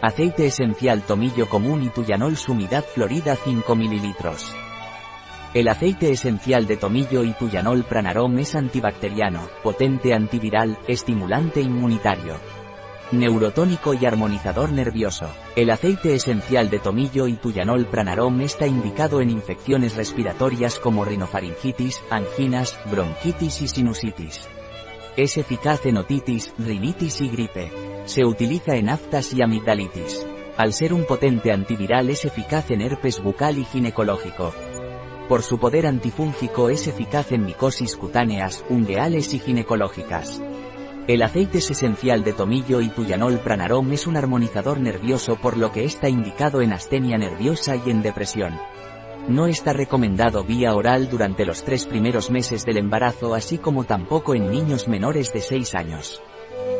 Aceite esencial tomillo común y tuyanol sumidad florida 5 ml. El aceite esencial de tomillo y tuyanol pranarom es antibacteriano, potente antiviral, estimulante inmunitario. Neurotónico y armonizador nervioso. El aceite esencial de tomillo y tuyanol pranarom está indicado en infecciones respiratorias como rinofaringitis, anginas, bronquitis y sinusitis. Es eficaz en otitis, rinitis y gripe. Se utiliza en aftas y amigdalitis. Al ser un potente antiviral es eficaz en herpes bucal y ginecológico. Por su poder antifúngico es eficaz en micosis cutáneas, ungueales y ginecológicas. El aceite es esencial de tomillo y tuyanol pranarom es un armonizador nervioso por lo que está indicado en astenia nerviosa y en depresión. No está recomendado vía oral durante los tres primeros meses del embarazo así como tampoco en niños menores de 6 años.